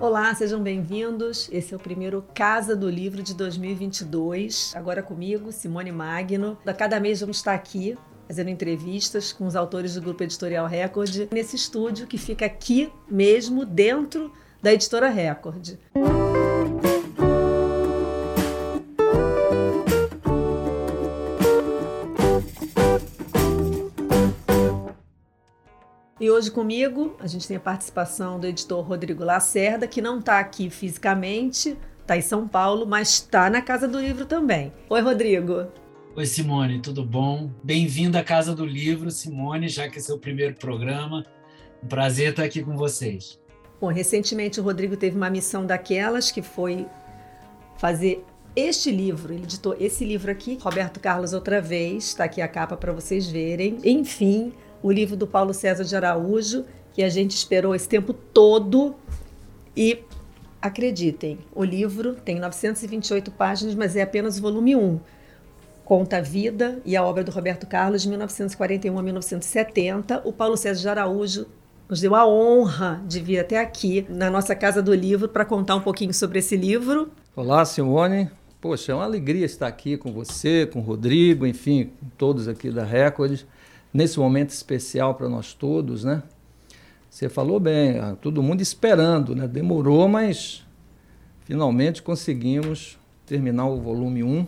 Olá, sejam bem-vindos. Esse é o primeiro Casa do Livro de 2022. Agora comigo, Simone Magno. A cada mês vamos estar aqui fazendo entrevistas com os autores do Grupo Editorial Record nesse estúdio que fica aqui mesmo dentro da Editora Record. E hoje comigo a gente tem a participação do editor Rodrigo Lacerda, que não está aqui fisicamente, está em São Paulo, mas está na Casa do Livro também. Oi, Rodrigo. Oi, Simone, tudo bom? Bem-vindo à Casa do Livro, Simone, já que esse é o primeiro programa. Um prazer estar aqui com vocês. Bom, recentemente o Rodrigo teve uma missão daquelas que foi fazer este livro. Ele editou esse livro aqui, Roberto Carlos outra vez, está aqui a capa para vocês verem. Enfim, o livro do Paulo César de Araújo, que a gente esperou esse tempo todo. E acreditem, o livro tem 928 páginas, mas é apenas o volume 1. Conta a vida e a obra do Roberto Carlos de 1941 a 1970. O Paulo César de Araújo nos deu a honra de vir até aqui na nossa Casa do Livro para contar um pouquinho sobre esse livro. Olá, Simone. Poxa, é uma alegria estar aqui com você, com o Rodrigo, enfim, com todos aqui da Record nesse momento especial para nós todos, né? Você falou bem, ah, todo mundo esperando, né? Demorou, mas finalmente conseguimos terminar o volume 1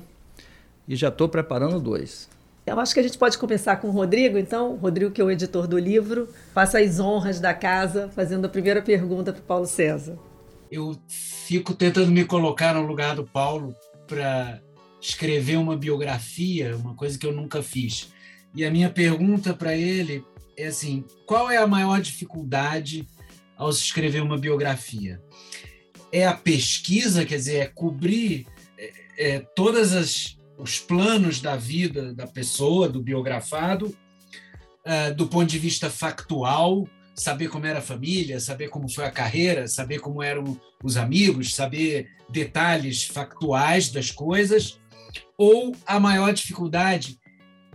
e já estou preparando dois. Eu acho que a gente pode começar com o Rodrigo, então. Rodrigo, que é o editor do livro, faça as honras da casa, fazendo a primeira pergunta para o Paulo César. Eu fico tentando me colocar no lugar do Paulo para escrever uma biografia, uma coisa que eu nunca fiz. E a minha pergunta para ele é assim: qual é a maior dificuldade ao se escrever uma biografia? É a pesquisa, quer dizer, é cobrir é, é, todas as os planos da vida da pessoa, do biografado, uh, do ponto de vista factual, saber como era a família, saber como foi a carreira, saber como eram os amigos, saber detalhes factuais das coisas, ou a maior dificuldade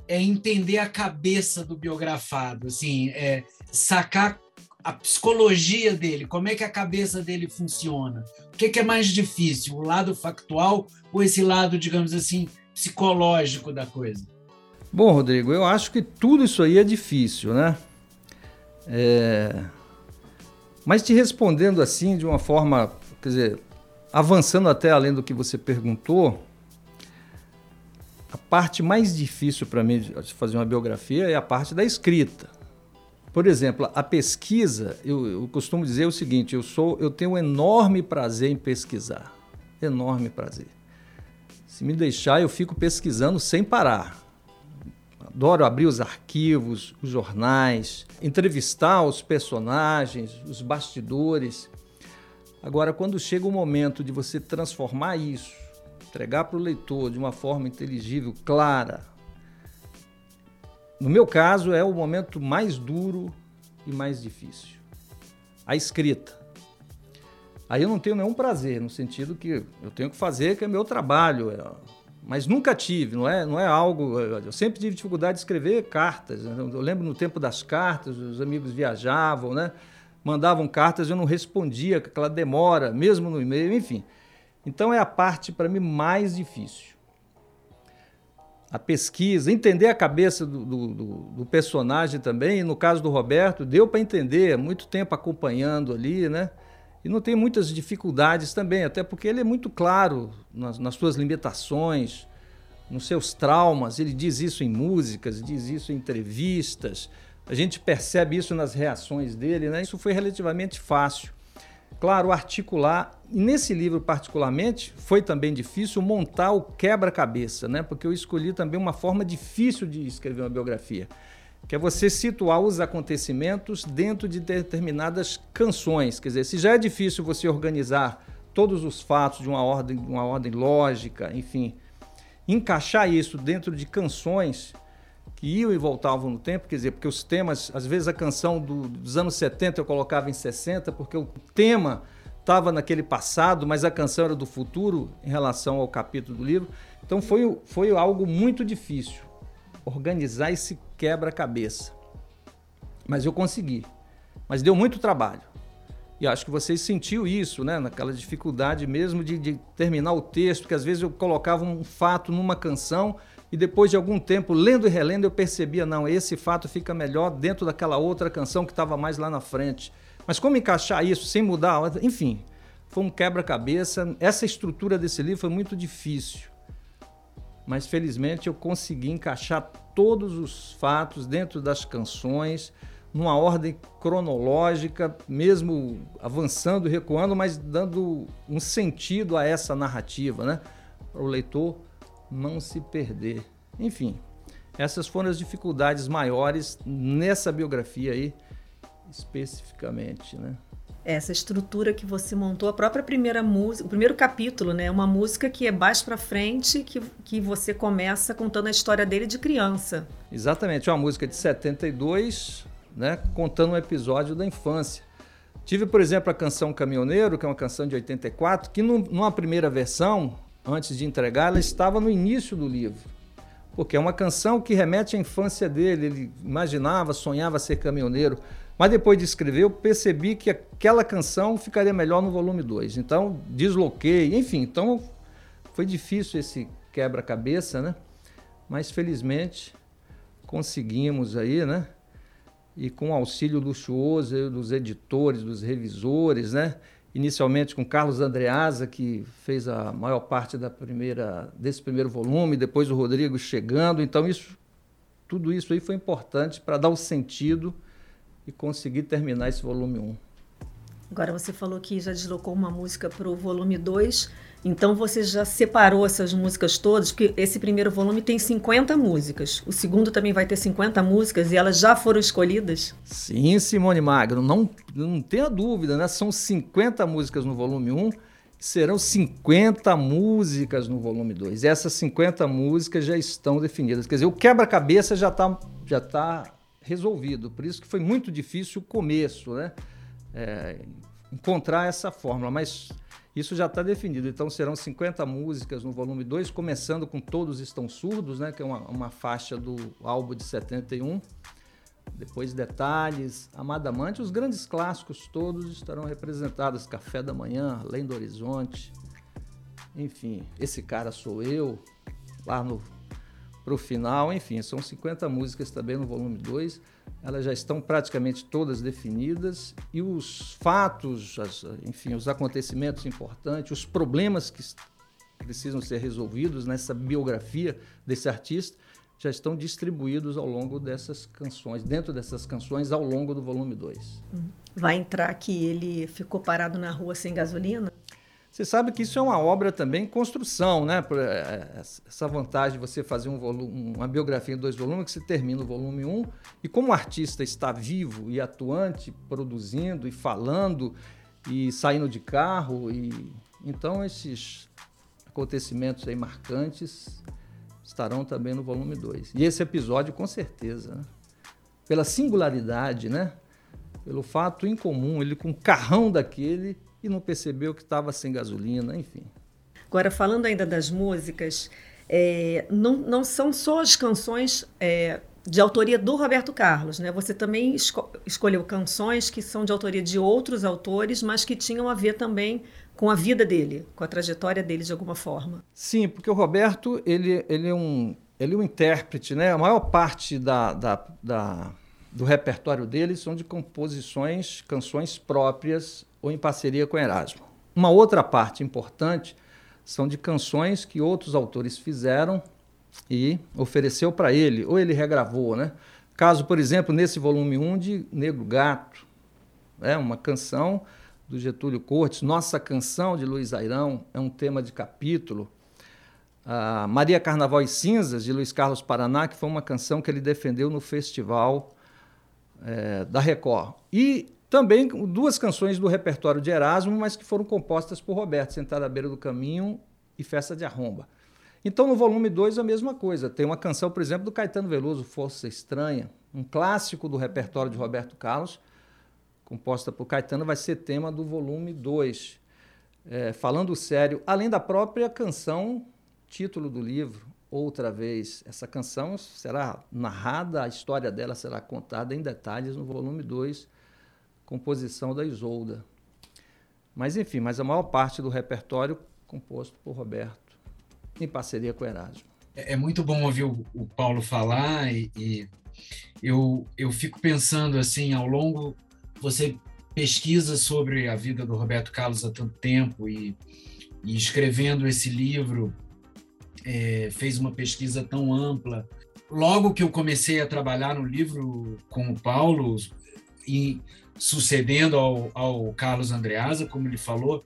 é entender a cabeça do biografado, assim, é sacar a psicologia dele, como é que a cabeça dele funciona. O que é, que é mais difícil, o lado factual ou esse lado, digamos assim, psicológico da coisa? Bom, Rodrigo, eu acho que tudo isso aí é difícil, né? É... Mas te respondendo assim, de uma forma, quer dizer, avançando até além do que você perguntou, a parte mais difícil para mim de fazer uma biografia é a parte da escrita. Por exemplo, a pesquisa, eu, eu, costumo dizer o seguinte: eu sou, eu tenho um enorme prazer em pesquisar, enorme prazer. Se me deixar, eu fico pesquisando sem parar. Adoro abrir os arquivos, os jornais, entrevistar os personagens, os bastidores. Agora, quando chega o momento de você transformar isso entregar para o leitor de uma forma inteligível, clara. No meu caso, é o momento mais duro e mais difícil. A escrita. Aí eu não tenho nenhum prazer, no sentido que eu tenho que fazer, que é meu trabalho. É, mas nunca tive, não é, não é algo. Eu sempre tive dificuldade de escrever cartas. Né? Eu lembro no tempo das cartas, os amigos viajavam, né? mandavam cartas, eu não respondia, aquela demora, mesmo no e-mail, enfim. Então é a parte para mim mais difícil. A pesquisa, entender a cabeça do, do, do personagem também. E no caso do Roberto, deu para entender, muito tempo acompanhando ali, né? E não tem muitas dificuldades também, até porque ele é muito claro nas, nas suas limitações, nos seus traumas. Ele diz isso em músicas, diz isso em entrevistas. A gente percebe isso nas reações dele, né? Isso foi relativamente fácil claro, articular. Nesse livro, particularmente, foi também difícil montar o quebra-cabeça, né? porque eu escolhi também uma forma difícil de escrever uma biografia, que é você situar os acontecimentos dentro de determinadas canções. Quer dizer, se já é difícil você organizar todos os fatos de uma ordem, de uma ordem lógica, enfim, encaixar isso dentro de canções que iam e voltavam no tempo, quer dizer, porque os temas, às vezes a canção do, dos anos 70 eu colocava em 60, porque o tema estava naquele passado, mas a canção era do futuro em relação ao capítulo do livro. Então foi, foi algo muito difícil organizar esse quebra-cabeça. Mas eu consegui. Mas deu muito trabalho. E acho que vocês sentiu isso, né? Naquela dificuldade mesmo de, de terminar o texto, que às vezes eu colocava um fato numa canção e depois de algum tempo, lendo e relendo, eu percebia, não, esse fato fica melhor dentro daquela outra canção que estava mais lá na frente. Mas como encaixar isso sem mudar? Enfim, foi um quebra-cabeça. Essa estrutura desse livro foi muito difícil. Mas felizmente eu consegui encaixar todos os fatos dentro das canções numa ordem cronológica, mesmo avançando recuando, mas dando um sentido a essa narrativa, né? Para o leitor não se perder. Enfim, essas foram as dificuldades maiores nessa biografia aí, especificamente, né? Essa estrutura que você montou, a própria primeira música, o primeiro capítulo, né? Uma música que é baixo para frente, que, que você começa contando a história dele de criança. Exatamente, é uma música de 72, né, contando um episódio da infância. Tive, por exemplo, a canção Caminhoneiro, que é uma canção de 84, que numa primeira versão, antes de entregar, ela estava no início do livro. Porque é uma canção que remete à infância dele, ele imaginava, sonhava ser caminhoneiro. Mas depois de escrever, eu percebi que aquela canção ficaria melhor no volume 2. Então, desloquei, enfim. Então, foi difícil esse quebra-cabeça, né? Mas felizmente conseguimos aí, né? e com auxílio luxuoso dos editores, dos revisores, né? Inicialmente com Carlos Andreasa, que fez a maior parte da primeira, desse primeiro volume, depois o Rodrigo chegando. Então, isso, tudo isso aí foi importante para dar o sentido e conseguir terminar esse volume 1. Agora você falou que já deslocou uma música para o volume 2. Então você já separou essas músicas todas, que esse primeiro volume tem 50 músicas. O segundo também vai ter 50 músicas e elas já foram escolhidas? Sim, Simone Magno, não, não tenha dúvida, né? São 50 músicas no volume 1 serão 50 músicas no volume 2. Essas 50 músicas já estão definidas. Quer dizer, o quebra-cabeça já está já tá resolvido. Por isso que foi muito difícil o começo, né? É, encontrar essa fórmula, mas isso já está definido. Então serão 50 músicas no volume 2, começando com Todos Estão Surdos, né, que é uma, uma faixa do álbum de 71. Depois Detalhes, Amada Amante, os grandes clássicos todos estarão representados. Café da Manhã, Além do Horizonte, enfim, Esse Cara Sou Eu, lá no para o final, enfim, são 50 músicas também no volume 2 elas já estão praticamente todas definidas e os fatos, as, enfim, os acontecimentos importantes, os problemas que precisam ser resolvidos nessa biografia desse artista já estão distribuídos ao longo dessas canções, dentro dessas canções, ao longo do volume 2. Vai entrar que ele ficou parado na rua sem gasolina? Você sabe que isso é uma obra também construção, né? É, essa vantagem de você fazer um volume, uma biografia em dois volumes, que você termina o volume 1, um, e como o artista está vivo e atuante, produzindo e falando e saindo de carro, e então esses acontecimentos aí marcantes estarão também no volume 2. E esse episódio, com certeza, né? pela singularidade, né? Pelo fato incomum, ele com um carrão daquele e não percebeu que estava sem gasolina, enfim. Agora, falando ainda das músicas, é, não, não são só as canções é, de autoria do Roberto Carlos, né? Você também esco escolheu canções que são de autoria de outros autores, mas que tinham a ver também com a vida dele, com a trajetória dele de alguma forma. Sim, porque o Roberto ele, ele é um ele é um intérprete, né? A maior parte da, da, da do repertório dele são de composições, canções próprias ou em parceria com Erasmo. Uma outra parte importante são de canções que outros autores fizeram e ofereceu para ele, ou ele regravou, né? Caso, por exemplo, nesse volume 1 de Negro Gato, é uma canção do Getúlio Cortes, Nossa Canção de Luiz Airão, é um tema de capítulo. Maria Carnaval e Cinzas, de Luiz Carlos Paraná, que foi uma canção que ele defendeu no festival é, da Record. E também duas canções do repertório de Erasmo, mas que foram compostas por Roberto, Sentada à Beira do Caminho e Festa de Arromba. Então, no volume 2, a mesma coisa. Tem uma canção, por exemplo, do Caetano Veloso, Força Estranha, um clássico do repertório de Roberto Carlos, composta por Caetano, vai ser tema do volume 2. É, falando sério, além da própria canção, título do livro, Outra Vez. Essa canção será narrada, a história dela será contada em detalhes no volume 2 composição da Isolda. Mas enfim, mas a maior parte do repertório composto por Roberto, em parceria com Erasmo. É, é muito bom ouvir o, o Paulo falar e, e, eu, eu fico pensando assim, ao longo, você pesquisa sobre a vida do Roberto Carlos há tanto tempo e, e escrevendo esse livro, é, fez uma pesquisa tão ampla. Logo que eu comecei a trabalhar no livro com o Paulo, e sucedendo ao, ao Carlos Andreasa, como ele falou,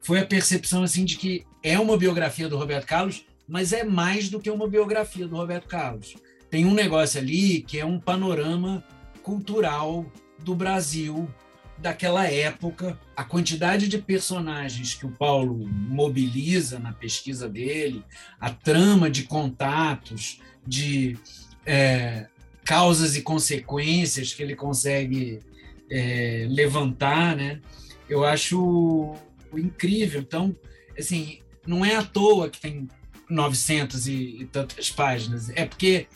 foi a percepção assim de que é uma biografia do Roberto Carlos, mas é mais do que uma biografia do Roberto Carlos. Tem um negócio ali que é um panorama cultural do Brasil daquela época, a quantidade de personagens que o Paulo mobiliza na pesquisa dele, a trama de contatos, de é, causas e consequências que ele consegue é, levantar, né? Eu acho incrível. Então, assim, não é à toa que tem 900 e, e tantas páginas. É porque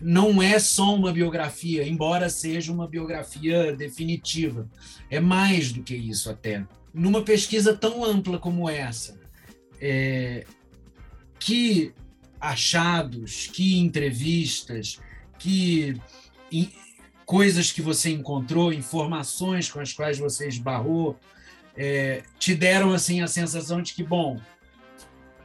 não é só uma biografia, embora seja uma biografia definitiva. É mais do que isso, até. Numa pesquisa tão ampla como essa, é, que achados, que entrevistas, que coisas que você encontrou, informações com as quais você esbarrou, é, te deram assim a sensação de que, bom,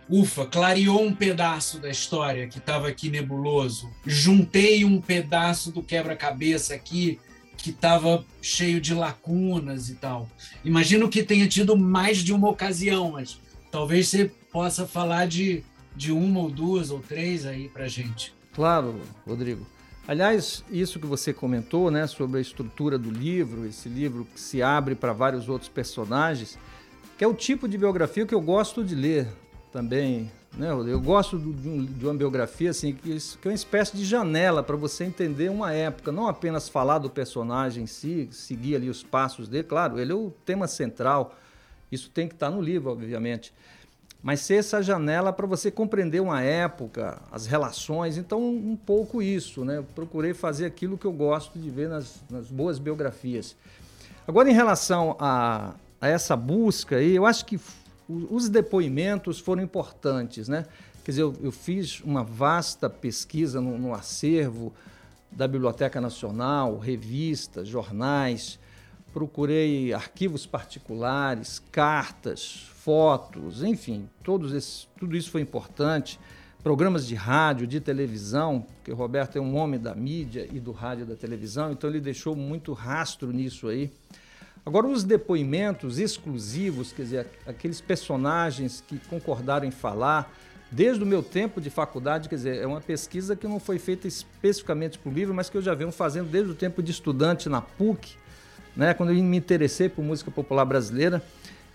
ufa, clareou um pedaço da história que estava aqui nebuloso, juntei um pedaço do quebra-cabeça aqui que estava cheio de lacunas e tal. Imagino que tenha tido mais de uma ocasião, mas talvez você possa falar de, de uma ou duas ou três aí para gente. Claro, Rodrigo. Aliás, isso que você comentou, né, sobre a estrutura do livro, esse livro que se abre para vários outros personagens, que é o tipo de biografia que eu gosto de ler também. Né? Eu gosto de, um, uma biografia assim, que, é uma espécie de janela para você entender uma época, não apenas falar do personagem em si, seguir ali os passos dele. Claro, ele é o tema central, isso tem que estar no livro, obviamente. Mas ser essa janela para você compreender uma época, as relações. Então, um pouco isso. Né? Eu procurei fazer aquilo que eu gosto de ver nas, nas boas biografias. Agora, em relação a, a essa busca aí, eu acho que os depoimentos foram importantes, né? Quer dizer, eu, eu fiz uma vasta pesquisa no, no, acervo da Biblioteca Nacional, revistas, jornais, procurei arquivos particulares, cartas, fotos, enfim, todos esses, tudo isso foi importante. Programas de rádio, de televisão, porque o Roberto é um homem da mídia e do rádio e da televisão, então ele deixou muito rastro nisso aí. Agora, os depoimentos exclusivos, quer dizer, aqueles personagens que concordaram em falar, desde o meu tempo de faculdade, quer dizer, é uma pesquisa que não foi feita especificamente para o livro, mas que eu já venho fazendo desde o tempo de estudante na PUC, né, quando eu me interessei por música popular brasileira,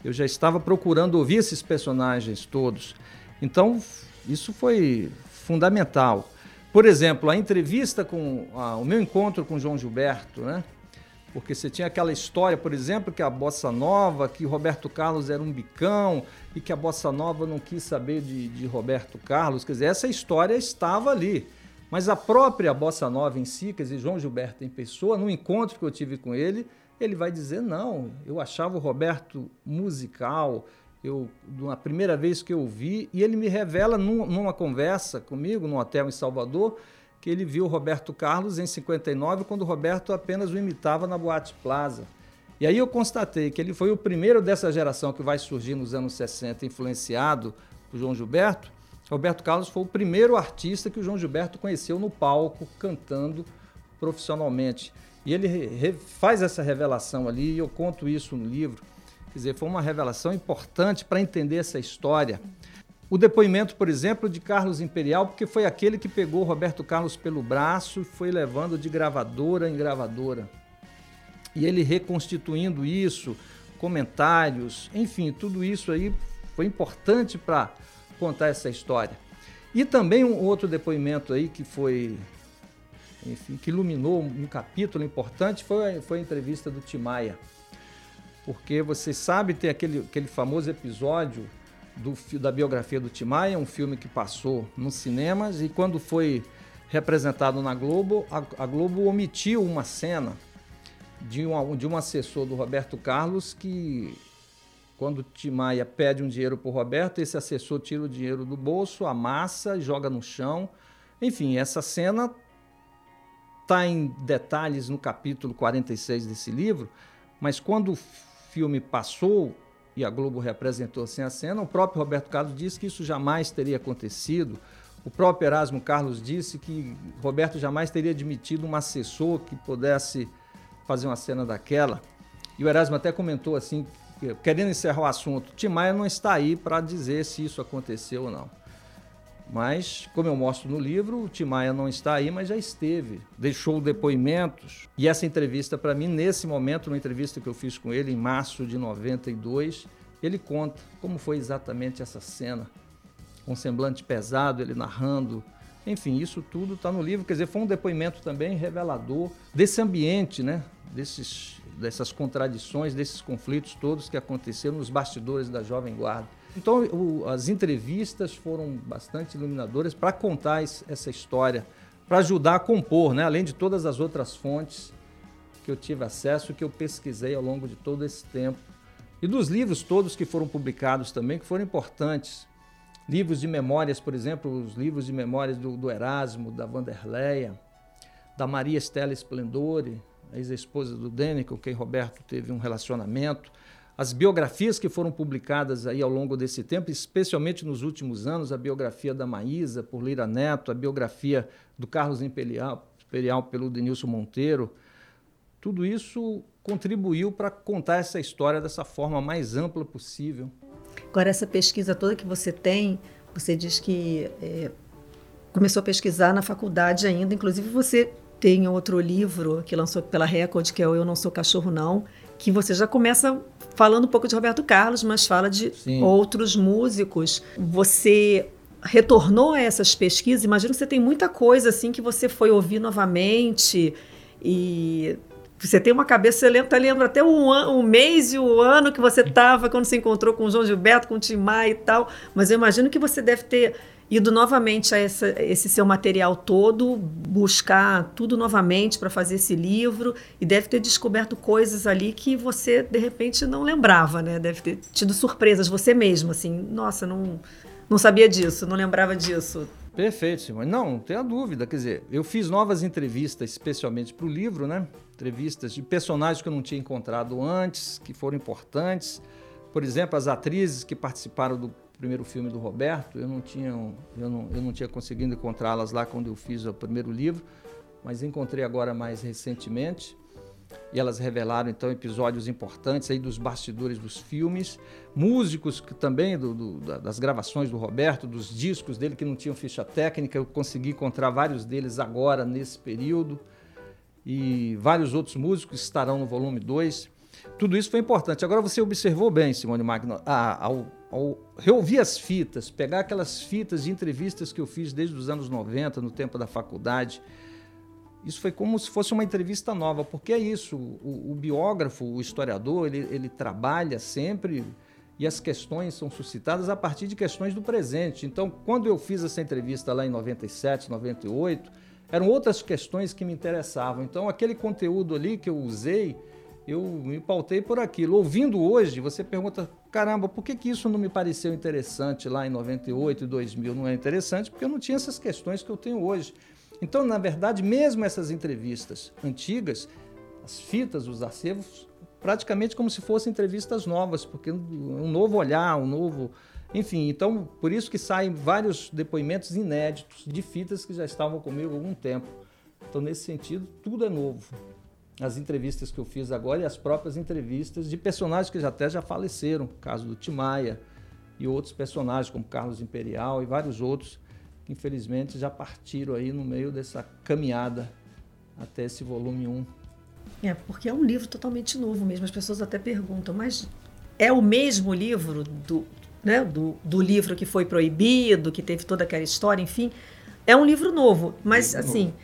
eu já estava procurando ouvir esses personagens todos. Então, isso foi fundamental. Por exemplo, a entrevista com a, o meu encontro com João Gilberto, né? porque você tinha aquela história, por exemplo, que a bossa nova, que Roberto Carlos era um bicão e que a bossa nova não quis saber de, de Roberto Carlos. Quer dizer, essa história estava ali. Mas a própria bossa nova em si, quer dizer, João Gilberto em pessoa, no encontro que eu tive com ele, ele vai dizer: não, eu achava o Roberto musical. Eu, na primeira vez que eu vi, e ele me revela num, numa conversa comigo, num hotel em Salvador, que ele viu o Roberto Carlos em 59, quando Roberto apenas o imitava na Boate Plaza. E aí eu constatei que ele foi o primeiro dessa geração que vai surgir nos anos 60, influenciado por João Gilberto. Roberto Carlos foi o primeiro artista que o João Gilberto conheceu no palco, cantando profissionalmente. E ele faz essa revelação ali, e eu conto isso no livro. Quer dizer, foi uma revelação importante para entender essa história. O depoimento, por exemplo, de Carlos Imperial, porque foi aquele que pegou Roberto Carlos pelo braço e foi levando de gravadora em gravadora. E ele reconstituindo isso, comentários, enfim, tudo isso aí foi importante para contar essa história. E também um outro depoimento aí que foi, enfim, que iluminou um capítulo importante foi, foi a entrevista do Timaya. Porque você sabe, tem aquele, aquele famoso episódio do, da biografia do Tim Maia, um filme que passou nos cinemas e quando foi representado na Globo, a, a Globo omitiu uma cena de, uma, de um assessor do Roberto Carlos que quando Timaya pede um dinheiro para o Roberto, esse assessor tira o dinheiro do bolso, amassa, joga no chão. Enfim, essa cena está em detalhes no capítulo 46 desse livro, mas quando o filme passou e a Globo representou assim a cena, o próprio Roberto Carlos disse que isso jamais teria acontecido. O próprio Erasmo Carlos disse que Roberto jamais teria admitido um assessor que pudesse fazer uma cena daquela. E o Erasmo até comentou assim, querendo encerrar o assunto, Tim Maia não está aí para dizer se isso aconteceu ou não. Mas, como eu mostro no livro, o Tim não está aí, mas já esteve, deixou depoimentos. E essa entrevista, para mim, nesse momento, uma entrevista que eu fiz com ele em março de 92, ele conta como foi exatamente essa cena. Com semblante pesado, ele narrando. Enfim, isso tudo está no livro. Quer dizer, foi um depoimento também revelador desse ambiente, né? Desses, dessas contradições, desses conflitos todos que aconteceram nos bastidores da Jovem Guarda. Então, o, as entrevistas foram bastante iluminadoras para contar essa história, para ajudar a compor, né? além de todas as outras fontes que eu tive acesso, que eu pesquisei ao longo de todo esse tempo. E dos livros todos que foram publicados também, que foram importantes. Livros de memórias, por exemplo, os livros de memórias do, do Erasmo, da Vanderleia, da Maria Estela Splendore, ex-esposa do Dene, com quem Roberto teve um relacionamento as biografias que foram publicadas aí ao longo desse tempo, especialmente nos últimos anos, a biografia da Maísa por Lira Neto, a biografia do Carlos Imperial, Imperial pelo Denilson Monteiro, tudo isso contribuiu para contar essa história dessa forma mais ampla possível. Agora, essa pesquisa toda que você tem, você diz que é, começou a pesquisar na faculdade ainda, inclusive você tem outro livro que lançou pela Record, que é o Eu Não Sou Cachorro Não, que você já começa falando um pouco de Roberto Carlos, mas fala de Sim. outros músicos. Você retornou a essas pesquisas, imagino que você tem muita coisa assim que você foi ouvir novamente e você tem uma cabeça, você lembra, lembra até o, an, o mês e o ano que você estava quando se encontrou com o João Gilberto, com o Tim Maia e tal, mas eu imagino que você deve ter ido novamente a essa, esse seu material todo, buscar tudo novamente para fazer esse livro e deve ter descoberto coisas ali que você de repente não lembrava, né? Deve ter tido surpresas você mesmo, assim, nossa, não não sabia disso, não lembrava disso. Perfeito, Simone. Não, não tenha dúvida. Quer dizer, eu fiz novas entrevistas especialmente para o livro, né? Entrevistas de personagens que eu não tinha encontrado antes, que foram importantes. Por exemplo, as atrizes que participaram do primeiro filme do Roberto, eu não tinha, eu não, eu não tinha conseguido encontrá-las lá quando eu fiz o primeiro livro, mas encontrei agora mais recentemente. E elas revelaram então episódios importantes aí dos bastidores dos filmes, músicos que também do, do, das gravações do Roberto, dos discos dele que não tinham ficha técnica, eu consegui encontrar vários deles agora nesse período e vários outros músicos estarão no volume 2. Tudo isso foi importante. Agora você observou bem, Simone Magno, ao, ao reouvir as fitas, pegar aquelas fitas de entrevistas que eu fiz desde os anos 90, no tempo da faculdade. Isso foi como se fosse uma entrevista nova, porque é isso, o, o biógrafo, o historiador, ele, ele trabalha sempre e as questões são suscitadas a partir de questões do presente. Então, quando eu fiz essa entrevista lá em 97, 98, eram outras questões que me interessavam. Então, aquele conteúdo ali que eu usei, eu me pautei por aquilo. Ouvindo hoje, você pergunta, caramba, por que, que isso não me pareceu interessante lá em 98 e 2000? Não é interessante porque eu não tinha essas questões que eu tenho hoje. Então, na verdade, mesmo essas entrevistas antigas, as fitas, os acervos, praticamente como se fossem entrevistas novas, porque um novo olhar, um novo... Enfim, então, por isso que saem vários depoimentos inéditos de fitas que já estavam comigo há algum tempo. Então, nesse sentido, tudo é novo as entrevistas que eu fiz agora e as próprias entrevistas de personagens que já até já faleceram, caso do Timaya e outros personagens como Carlos Imperial e vários outros que infelizmente já partiram aí no meio dessa caminhada até esse volume 1. É, porque é um livro totalmente novo mesmo. As pessoas até perguntam, mas é o mesmo livro do, né, do, do livro que foi proibido, que teve toda aquela história, enfim. É um livro novo, mas livro assim, novo.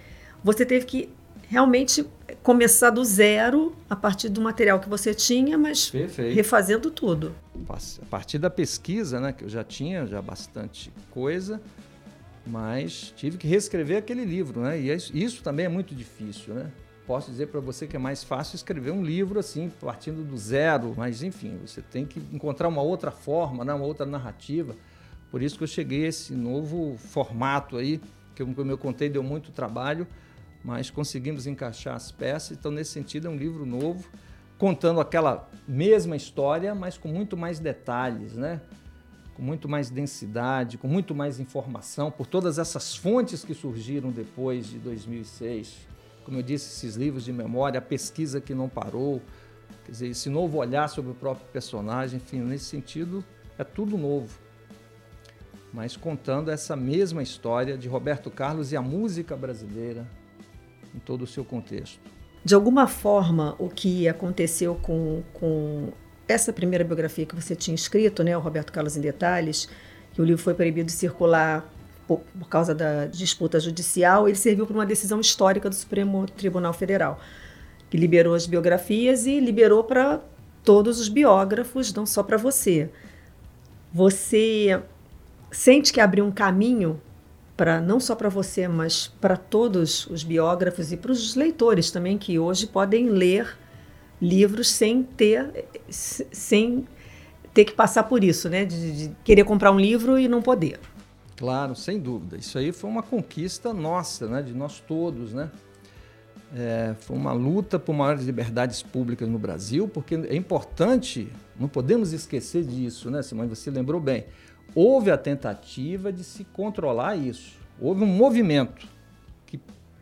você teve que realmente começar do zero a partir do material que você tinha, mas Perfeito. refazendo tudo. A partir da pesquisa, né, que eu já tinha já bastante coisa, mas tive que reescrever aquele livro, né? E isso, isso também é muito difícil, né? posso dizer para você que é mais fácil escrever um livro assim, partindo do zero, mas enfim, você tem que encontrar uma outra forma, né, uma outra narrativa. Por isso que eu cheguei a esse novo formato aí, que como eu contei, deu muito trabalho, mas conseguimos encaixar as peças. Então, nesse sentido, é um livro novo, contando aquela mesma história, mas com muito mais detalhes, né? com muito mais densidade, com muito mais informação, por todas essas fontes que surgiram depois de 2006. Como eu disse, esses livros de memória, a pesquisa que não parou, quer dizer, esse novo olhar sobre o próprio personagem, enfim, nesse sentido, é tudo novo. Mas contando essa mesma história de Roberto Carlos e a música brasileira em todo o seu contexto. De alguma forma, o que aconteceu com, com essa primeira biografia que você tinha escrito, né, o Roberto Carlos em Detalhes, que o livro foi proibido de circular por, por causa da disputa judicial, ele serviu para uma decisão histórica do Supremo Tribunal Federal, que liberou as biografias e liberou para todos os biógrafos, não só para você. Você sente que abriu um caminho para não só para você, mas para todos os biógrafos e para os leitores também que hoje podem ler livros sem ter sem ter que passar por isso, né? De, de, querer comprar um livro e não poder. Claro, sem dúvida. Isso aí foi uma conquista nossa, né? De nós todos, né? É, foi uma luta por maiores liberdades públicas no Brasil, porque é importante, não podemos esquecer disso, né, Simone? Você lembrou bem. Houve a tentativa de se controlar isso. Houve um movimento que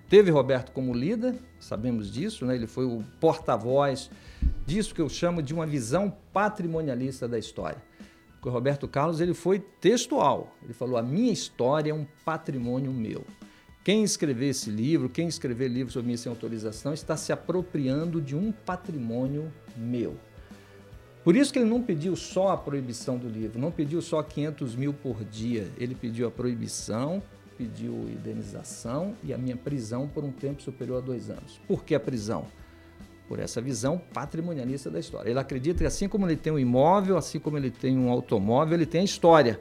teve Roberto como líder, sabemos disso, né? ele foi o porta-voz disso que eu chamo de uma visão patrimonialista da história. Porque o Roberto Carlos ele foi textual, ele falou: a minha história é um patrimônio meu. Quem escrever esse livro, quem escrever livro sobre mim sem autorização, está se apropriando de um patrimônio meu. Por isso que ele não pediu só a proibição do livro, não pediu só 500 mil por dia, ele pediu a proibição pediu indenização e a minha prisão por um tempo superior a dois anos. Por que a prisão? Por essa visão patrimonialista da história. Ele acredita que assim como ele tem um imóvel, assim como ele tem um automóvel, ele tem a história.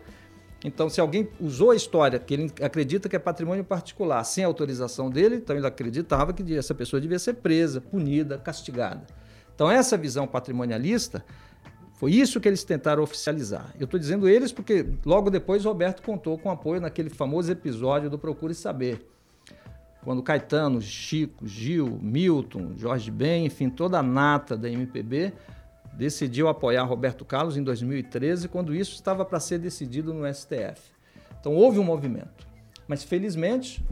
Então, se alguém usou a história, que ele acredita que é patrimônio particular, sem autorização dele, então ele acreditava que essa pessoa devia ser presa, punida, castigada. Então, essa visão patrimonialista foi isso que eles tentaram oficializar. Eu estou dizendo eles porque logo depois Roberto contou com apoio naquele famoso episódio do Procure Saber. Quando Caetano, Chico, Gil, Milton, Jorge Ben, enfim, toda a nata da MPB decidiu apoiar Roberto Carlos em 2013, quando isso estava para ser decidido no STF. Então houve um movimento. Mas felizmente,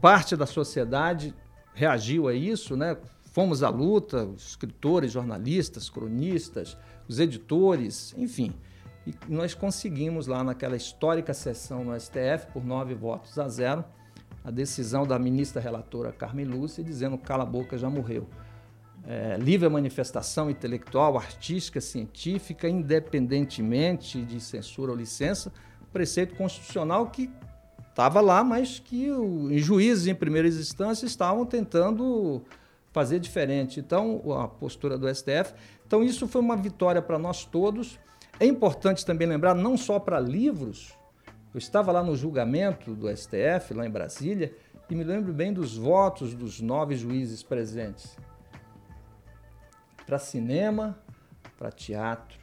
parte da sociedade reagiu a isso, né? Fomos à luta, escritores, jornalistas, cronistas, os editores, enfim. E nós conseguimos lá naquela histórica sessão no STF, por nove votos a zero, a decisão da ministra relatora Carmen Lúcia dizendo cala a boca, já morreu. É, livre manifestação intelectual, artística, científica, independentemente de censura ou licença, preceito constitucional que estava lá, mas que os juízes em primeira instância estavam tentando fazer diferente. Então, a postura do STF então, isso foi uma vitória para nós todos. É importante também lembrar, não só para livros, eu estava lá no julgamento do STF, lá em Brasília, e me lembro bem dos votos dos nove juízes presentes. Para cinema, para teatro,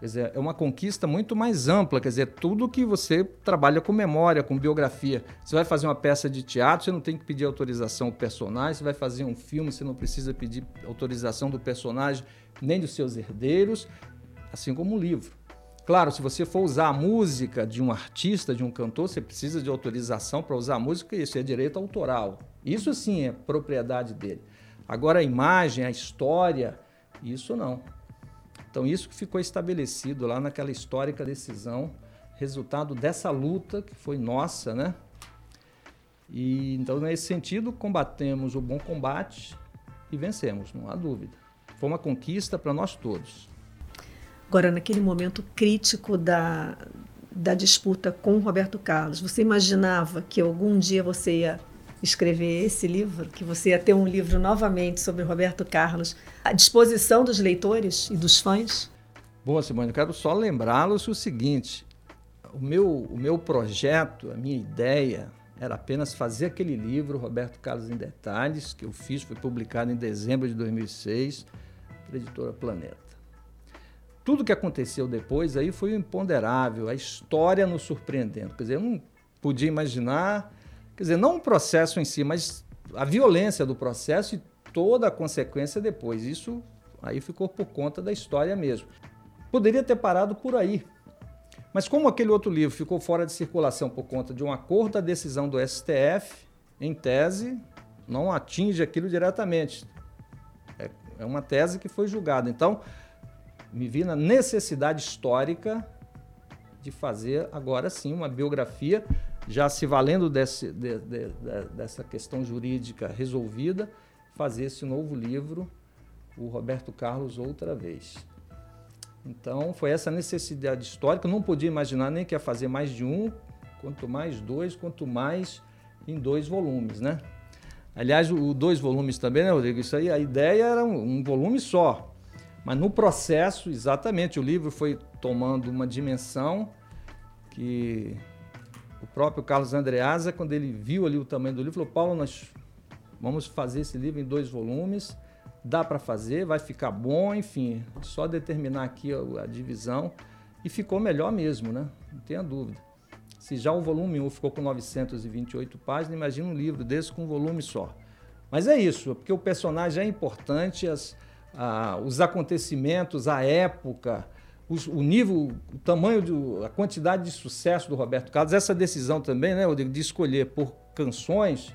Quer dizer, é uma conquista muito mais ampla, quer dizer, tudo que você trabalha com memória, com biografia. Você vai fazer uma peça de teatro, você não tem que pedir autorização ao personagem, você vai fazer um filme, você não precisa pedir autorização do personagem nem dos seus herdeiros, assim como um livro. Claro, se você for usar a música de um artista, de um cantor, você precisa de autorização para usar a música, isso é direito autoral. Isso sim é propriedade dele. Agora a imagem, a história, isso não. Então, isso que ficou estabelecido lá naquela histórica decisão, resultado dessa luta que foi nossa, né? E então, nesse sentido, combatemos o bom combate e vencemos, não há dúvida. Foi uma conquista para nós todos. Agora, naquele momento crítico da, da disputa com Roberto Carlos, você imaginava que algum dia você ia escrever esse livro, que você ia ter um livro novamente sobre Roberto Carlos à disposição dos leitores e dos fãs? Bom, Simone, eu quero só lembrá-los o seguinte: o meu, o meu projeto, a minha ideia, era apenas fazer aquele livro, Roberto Carlos em Detalhes, que eu fiz, foi publicado em dezembro de 2006, pela editora Planeta. Tudo que aconteceu depois aí foi imponderável, a história nos surpreendendo. Quer dizer, eu não podia imaginar, quer dizer, não o processo em si, mas a violência do processo e toda a consequência depois. Isso aí ficou por conta da história mesmo. Poderia ter parado por aí, mas como aquele outro livro ficou fora de circulação por conta de um acordo da decisão do STF, em tese, não atinge aquilo diretamente. É, é uma tese que foi julgada. Então, me vi na necessidade histórica de fazer agora sim uma biografia, já se valendo desse, de, de, de, dessa questão jurídica resolvida, fazer esse novo livro, o Roberto Carlos outra vez. Então foi essa necessidade histórica. Eu não podia imaginar nem que ia fazer mais de um, quanto mais dois, quanto mais em dois volumes, né? Aliás, o dois volumes também, né, Rodrigo? Isso aí, a ideia era um, um volume só. Mas no processo, exatamente, o livro foi tomando uma dimensão que o próprio Carlos Andreasa, quando ele viu ali o tamanho do livro, falou: Paulo, nós vamos fazer esse livro em dois volumes dá para fazer, vai ficar bom, enfim, só determinar aqui a, a, divisão e ficou melhor mesmo, né? Não tenha dúvida. Se já o volume 1 ficou com 928 páginas, imagina um livro desse com um volume só. Mas é isso, porque o personagem é importante, as, a, os acontecimentos, a época, o nível, o tamanho, de, a quantidade de sucesso do Roberto Carlos, essa decisão também, né, Rodrigo, de escolher por canções,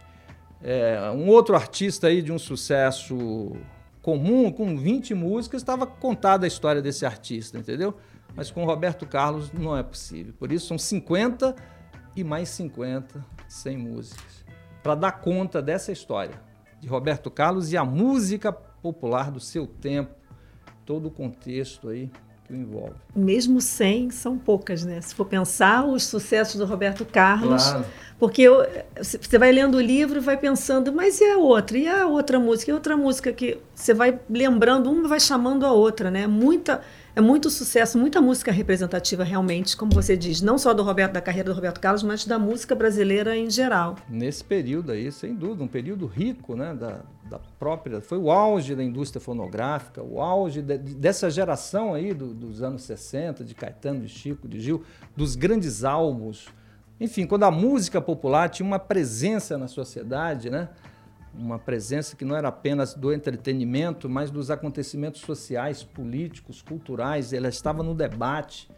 é, um outro artista aí de um sucesso comum, com 20 músicas, estava contada a história desse artista, entendeu? Mas com Roberto Carlos não é possível. Por isso são 50 e mais 50 100 músicas para dar conta dessa história de Roberto Carlos e a música popular do seu tempo, todo o contexto aí que o envolve. Mesmo 100 são poucas, né? Se for pensar os sucessos do Roberto Carlos, claro. porque eu, você vai lendo o livro e vai pensando, mas e a outra? E a outra música? E a outra música que você vai lembrando, uma vai chamando a outra, né? Muita é muito sucesso, muita música representativa realmente, como você diz, não só do Roberto, da carreira do Roberto Carlos, mas da música brasileira em geral. Nesse período aí, sem dúvida, um período rico, né, da, da própria, foi o auge da indústria fonográfica, o auge de, dessa geração aí do, dos anos 60, de Caetano, de Chico, de Gil, dos grandes álbuns. Enfim, quando a música popular tinha uma presença na sociedade, né? uma presença que não era apenas do entretenimento, mas dos acontecimentos sociais, políticos, culturais, ela estava no debate.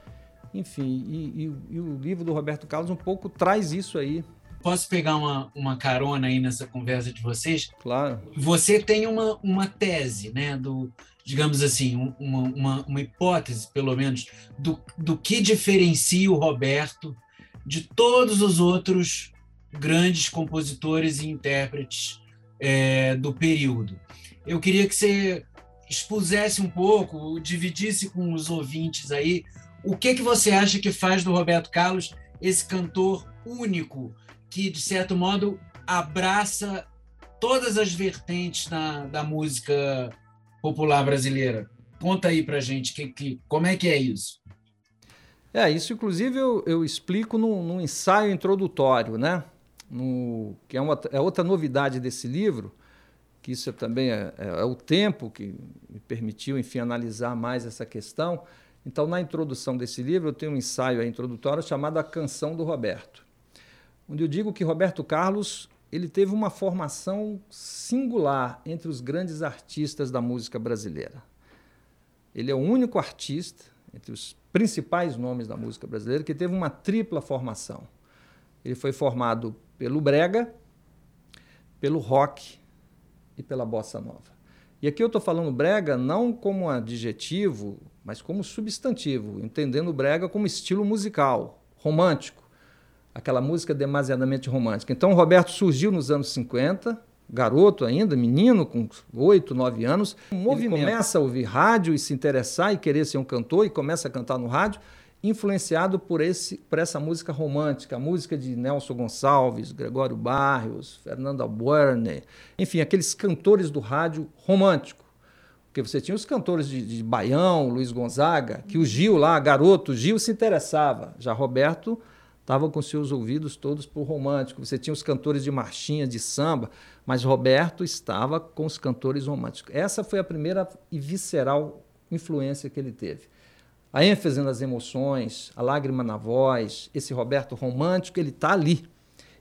Enfim, e, e, e, o livro do Roberto Carlos um pouco traz isso aí. Posso pegar uma, uma carona aí nessa conversa de vocês? Claro. Você tem uma, uma tese, né, do, digamos assim, uma, uma, uma hipótese, pelo menos, do, do que diferencia o Roberto de todos os outros grandes compositores e intérpretes é, do período. Eu queria que você expusesse um pouco, dividisse com os ouvintes aí, o que, que você acha que faz do Roberto Carlos esse cantor único, que, de certo modo, abraça todas as vertentes na, da música popular brasileira. Conta aí pra gente que, que, como é que é isso. É, isso inclusive eu, eu explico num, num ensaio introdutório, né? no, que é, uma, é outra novidade desse livro, que isso também é, é, é, o tempo que me permitiu, enfim, analisar mais essa questão. Então, na introdução desse livro, eu tenho um ensaio introdutório chamado A Canção do Roberto, onde eu digo que Roberto Carlos ele teve uma formação singular entre os grandes artistas da música brasileira. Ele é o único artista, entre os principais nomes da música brasileira, que teve uma tripla formação. Ele foi formado pelo brega, pelo rock e pela bossa nova. E aqui eu estou falando brega não como adjetivo, mas como substantivo, entendendo brega como estilo musical, romântico, aquela música demasiadamente romântica. Então, o Roberto surgiu nos anos 50, garoto ainda, menino, com 8, 9 anos. Ele começa a ouvir rádio e se interessar e querer ser um cantor e começa a cantar no rádio influenciado por, esse, por essa música romântica, a música de Nelson Gonçalves, Gregório Barrios, Fernando Albuerne, enfim, aqueles cantores do rádio romântico. Porque você tinha os cantores de, de Baião, Luiz Gonzaga, que o Gil lá, garoto, Gil se interessava. Já Roberto estavam com seus ouvidos todos o romântico. Você tinha os cantores de marchinha, de samba, mas Roberto estava com os cantores românticos. Essa foi a primeira e visceral influência que ele teve. A ênfase nas emoções, a lágrima na voz, esse Roberto romântico, ele está ali.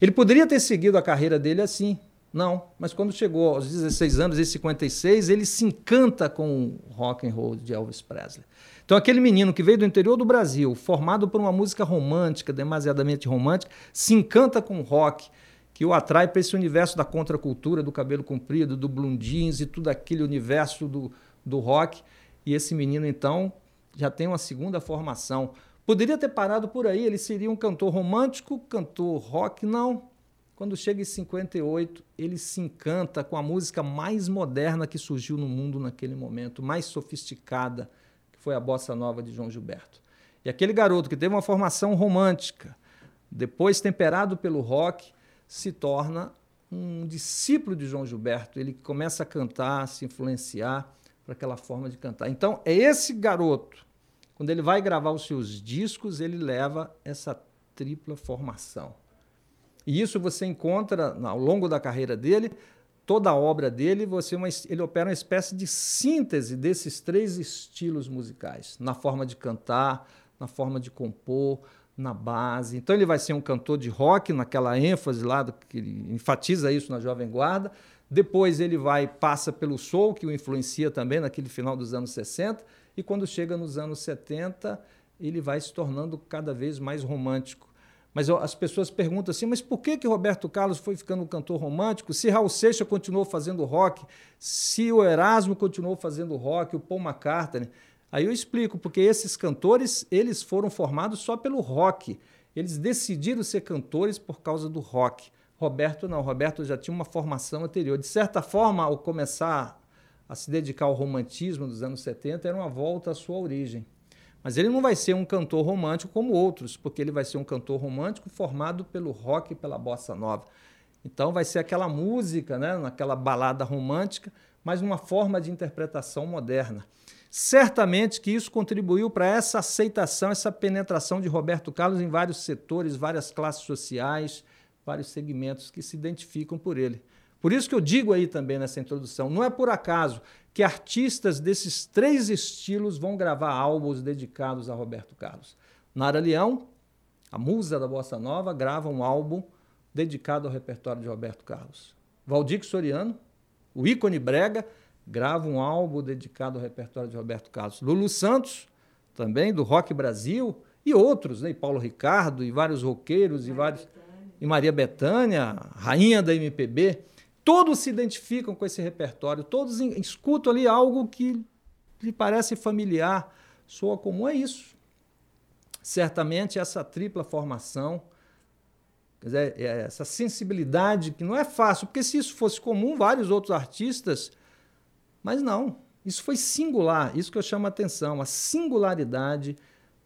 Ele poderia ter seguido a carreira dele assim, não, mas quando chegou aos 16 anos, em 56, ele se encanta com o rock and roll de Elvis Presley. Então aquele menino que veio do interior do Brasil, formado por uma música romântica, demasiadamente romântica, se encanta com rock, que o atrai para esse universo da contracultura, do cabelo comprido, do blue jeans e tudo aquele universo do, do rock. E esse menino, então, já tem uma segunda formação. Poderia ter parado por aí, ele seria um cantor romântico, cantor rock, não. Quando chega em 58, ele se encanta com a música mais moderna que surgiu no mundo naquele momento, mais sofisticada, foi a bossa nova de João Gilberto. E aquele garoto que teve uma formação romântica, depois temperado pelo rock, se torna um discípulo de João Gilberto. Ele começa a cantar, a se influenciar para aquela forma de cantar. Então, é esse garoto, quando ele vai gravar os seus discos, ele leva essa tripla formação e isso você encontra ao longo da carreira dele, toda a obra dele, você uma, ele opera uma espécie de síntese desses três estilos musicais, na forma de cantar, na forma de compor, na base. Então ele vai ser um cantor de rock, naquela ênfase lá, do, que ele enfatiza isso na Jovem Guarda. Depois ele vai passa pelo soul, que o influencia também naquele final dos anos 60, e quando chega nos anos 70, ele vai se tornando cada vez mais romântico. Mas as pessoas perguntam assim, mas por que, que Roberto Carlos foi ficando um cantor romântico? Se Raul Seixas continuou fazendo rock, se o Erasmo continuou fazendo rock, o Paul McCartney. Aí eu explico, porque esses cantores, eles foram formados só pelo rock. Eles decidiram ser cantores por causa do rock. Roberto não, Roberto já tinha uma formação anterior. De certa forma, ao começar a se dedicar ao romantismo dos anos 70, era uma volta à sua origem. Mas ele não vai ser um cantor romântico como outros, porque ele vai ser um cantor romântico formado pelo rock e pela bossa nova. Então vai ser aquela música, né, naquela balada romântica, mas numa forma de interpretação moderna. Certamente que isso contribuiu para essa aceitação, essa penetração de Roberto Carlos em vários setores, várias classes sociais, vários segmentos que se identificam por ele. Por isso que eu digo aí também nessa introdução, não é por acaso que artistas desses três estilos vão gravar álbuns dedicados a Roberto Carlos. Nara Leão, a musa da bossa nova, grava um álbum dedicado ao repertório de Roberto Carlos. Valdir Soriano, o ícone brega, grava um álbum dedicado ao repertório de Roberto Carlos. Lulu Santos, também do Rock Brasil, e outros, né? E Paulo Ricardo, e vários roqueiros, e vários. E Maria Bethânia, rainha da MPB todos se identificam com esse repertório, todos escutam ali algo que lhe parece familiar, soa comum, é isso. Certamente essa tripla formação, dizer, é essa sensibilidade que não é fácil, porque se isso fosse comum, vários outros artistas, mas não, isso foi singular, isso que eu chamo a atenção, a singularidade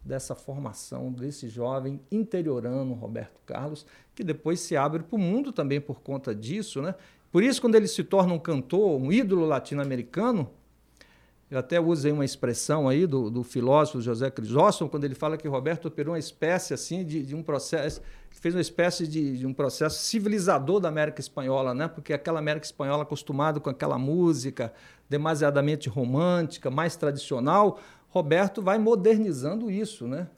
dessa formação desse jovem interiorano Roberto Carlos, que depois se abre para o mundo também por conta disso, né? Por isso, quando ele se torna um cantor, um ídolo latino-americano, eu até usei uma expressão aí do, do, filósofo José Crisóstomo, quando ele fala que Roberto operou uma espécie assim de, de um processo, fez uma espécie de, de, um processo civilizador da América Espanhola, né? Porque aquela América Espanhola acostumada com aquela música demasiadamente romântica, mais tradicional, Roberto vai modernizando isso, né?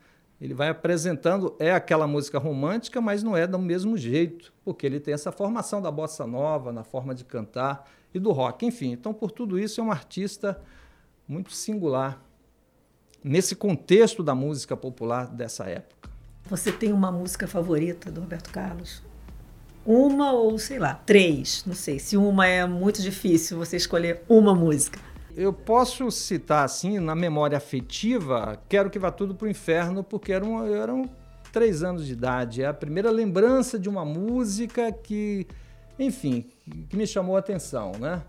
Ele vai apresentando, é aquela música romântica, mas não é do mesmo jeito, porque ele tem essa formação da bossa nova, na forma de cantar e do rock, enfim. Então, por tudo isso, é um artista muito singular nesse contexto da música popular dessa época. Você tem uma música favorita do Roberto Carlos? Uma ou, sei lá, três, não sei. Se uma é muito difícil você escolher uma música. Eu posso citar assim, na memória afetiva, Quero que Vá Tudo para o Inferno, porque eram, eram três anos de idade. É a primeira lembrança de uma música que, enfim, que me chamou a atenção, né?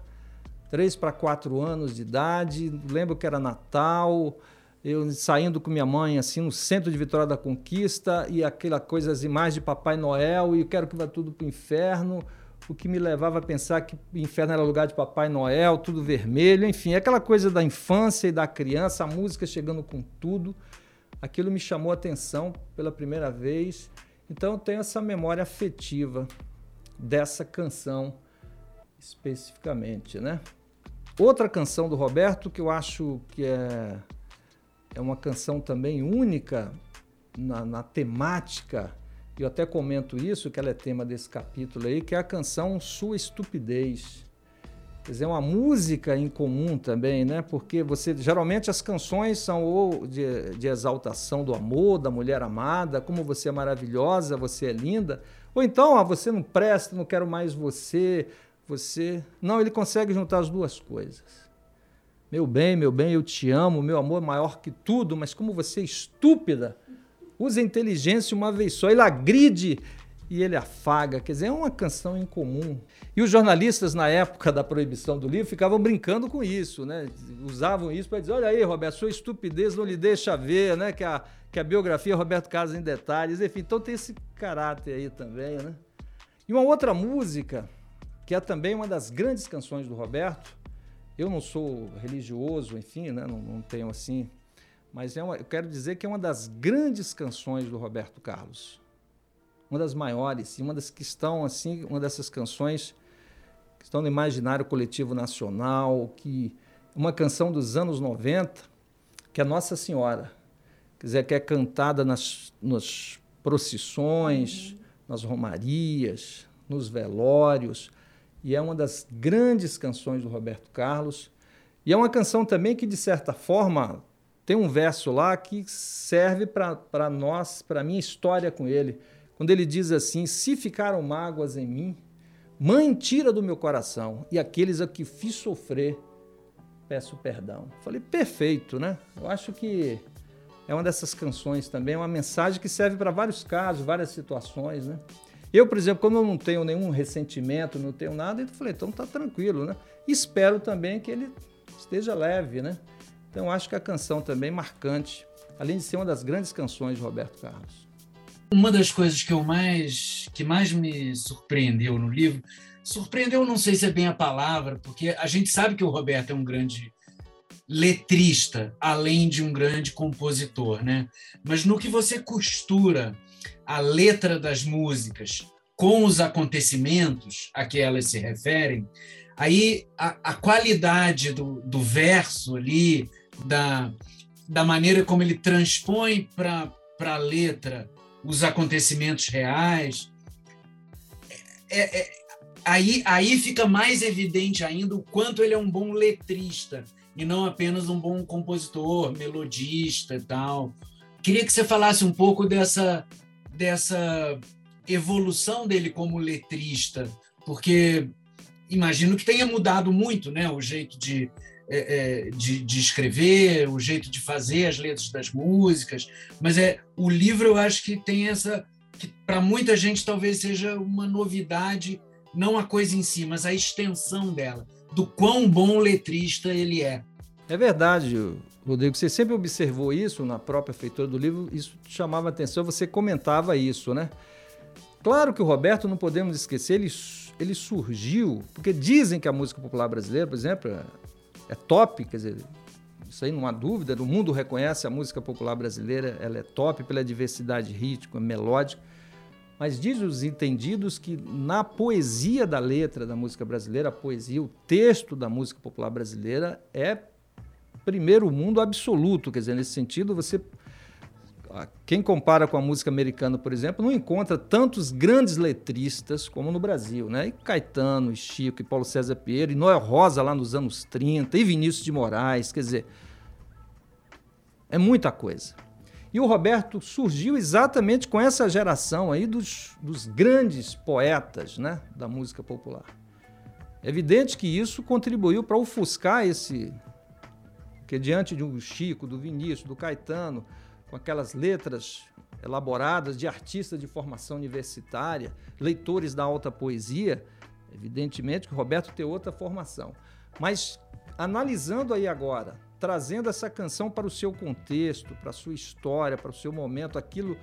Três para quatro anos de idade, lembro que era Natal, eu saindo com minha mãe assim no centro de Vitória da Conquista e aquela coisa, as imagens de Papai Noel e Quero que Vá Tudo para o Inferno o que me levava a pensar que o inferno era lugar de Papai Noel, tudo vermelho, enfim, aquela coisa da infância e da criança, a música chegando com tudo. Aquilo me chamou a atenção pela primeira vez Então eu tenho essa memória afetiva dessa canção especificamente, né? Outra canção do Roberto que eu acho que é, é uma canção também única na, na temática, eu até comento isso, que ela é tema desse capítulo aí, que é a canção Sua Estupidez. Quer dizer, é uma música em comum também, né? Porque você geralmente as canções são ou de, de exaltação do amor, da mulher amada, como você é maravilhosa, você é linda, ou então, ah, você não presta, não quero mais você, você. Não, ele consegue juntar as duas coisas. Meu bem, meu bem, eu te amo, meu amor é maior que tudo, mas como você é estúpida, usa inteligência uma vez só. Ele agride e ele afaga. Quer dizer, é uma canção em comum. E os jornalistas, na época da proibição do livro, ficavam brincando com isso, né? Usavam isso para dizer: olha aí, Roberto, sua estupidez não lhe deixa ver, né? Que a, que a biografia Roberto Carlos em detalhes. Enfim, então tem esse caráter aí também, né? E uma outra música que é também uma das grandes canções do Roberto. Eu não sou religioso, enfim, né? não, não tenho assim, mas é uma, eu quero dizer que é uma das grandes canções do Roberto Carlos. Uma das maiores, e uma das que estão assim, uma dessas canções que estão no imaginário coletivo nacional, que uma canção dos anos 90, que é Nossa Senhora, quer dizer, que é cantada nas, nas procissões, uhum. nas romarias, nos velórios, e é uma das grandes canções do Roberto Carlos. E é uma canção também que, de certa forma, tem um verso lá que serve para nós, para a minha história com ele. Quando ele diz assim: Se ficaram mágoas em mim, mãe, tira do meu coração, e aqueles a que fiz sofrer, peço perdão. Falei, perfeito, né? Eu acho que é uma dessas canções também, é uma mensagem que serve para vários casos, várias situações, né? Eu, por exemplo, quando eu não tenho nenhum ressentimento, não tenho nada, eu falei, então tá tranquilo, né? Espero também que ele esteja leve, né? Então acho que a canção também é marcante, além de ser uma das grandes canções de Roberto Carlos. Uma das coisas que eu mais que mais me surpreendeu no livro, surpreendeu, não sei se é bem a palavra, porque a gente sabe que o Roberto é um grande letrista, além de um grande compositor, né? Mas no que você costura a letra das músicas com os acontecimentos a que elas se referem, aí a, a qualidade do, do verso ali, da, da maneira como ele transpõe para a letra os acontecimentos reais, é, é, aí, aí fica mais evidente ainda o quanto ele é um bom letrista e não apenas um bom compositor, melodista e tal. Queria que você falasse um pouco dessa, dessa evolução dele como letrista, porque imagino que tenha mudado muito né, o jeito de, é, é, de, de, escrever, o jeito de fazer as letras das músicas, mas é o livro eu acho que tem essa que para muita gente talvez seja uma novidade, não a coisa em si, mas a extensão dela, do quão bom letrista ele é. É verdade, Rodrigo, você sempre observou isso na própria feitura do livro, isso chamava atenção, você comentava isso, né? Claro que o Roberto, não podemos esquecer, ele, ele surgiu, porque dizem que a música popular brasileira, por exemplo, é, top, quer dizer, isso aí não há dúvida, o mundo reconhece a música popular brasileira, ela é top pela diversidade rítmica, melódica, mas diz os entendidos que na poesia da letra da música brasileira, a poesia, o texto da música popular brasileira é primeiro mundo absoluto, quer dizer, nesse sentido, você quem compara com a música americana, por exemplo, não encontra tantos grandes letristas como no Brasil, né? E Caetano, e Chico, e Paulo César Pinheiro, e Noel Rosa lá nos anos 30, e Vinícius de Moraes, quer dizer, é muita coisa. E o Roberto surgiu exatamente com essa geração aí dos, dos grandes poetas né, da música popular. É evidente que isso contribuiu para ofuscar esse, porque diante de um Chico, do Vinícius, do Caetano, com aquelas letras elaboradas de artistas de formação universitária, leitores da alta poesia, evidentemente que Roberto tem outra formação. Mas analisando aí agora, trazendo essa canção para o seu contexto, para a sua história, para o seu momento, aquilo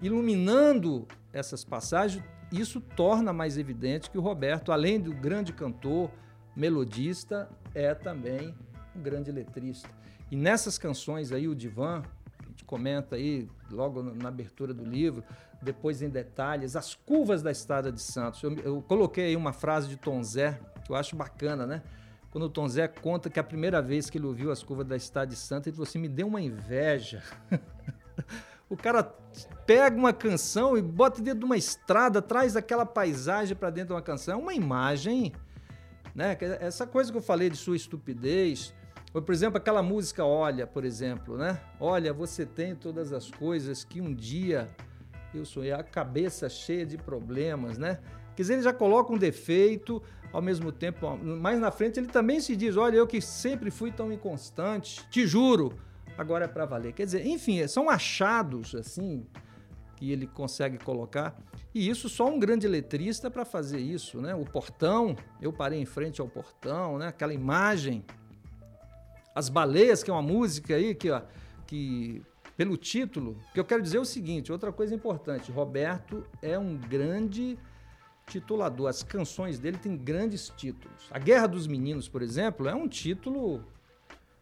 iluminando essas passagens, isso torna mais evidente que o Roberto, além do grande cantor, melodista, é também um grande letrista. E nessas canções aí, o Divan, gente comenta aí logo na abertura do livro, depois em detalhes, as curvas da Estrada de Santos. Eu, eu coloquei aí uma frase de Tom Zé, que eu acho bacana, né? Quando o Tom Zé conta que a primeira vez que ele ouviu as curvas da Estrada de Santos, ele falou assim: me deu uma inveja. o cara pega uma canção e bota dentro de uma estrada, traz aquela paisagem para dentro de uma canção. É uma imagem, né? Essa coisa que eu falei de sua estupidez, ou, por exemplo, aquela música Olha, por exemplo, né? Olha, você tem todas as coisas que um dia eu sonhei, a cabeça cheia de problemas, né? Quer dizer, ele já coloca um defeito, ao mesmo tempo, mais na frente ele também se diz: Olha, eu que sempre fui tão inconstante, te juro, agora é para valer. Quer dizer, enfim, são achados assim que ele consegue colocar. E isso só um grande letrista para fazer isso, né? O portão, eu parei em frente ao portão, né? Aquela imagem as Baleias, que é uma música aí que, ó, que pelo título, que eu quero dizer é o seguinte, outra coisa importante, Roberto é um grande titulador, as canções dele têm grandes títulos. A Guerra dos Meninos, por exemplo, é um título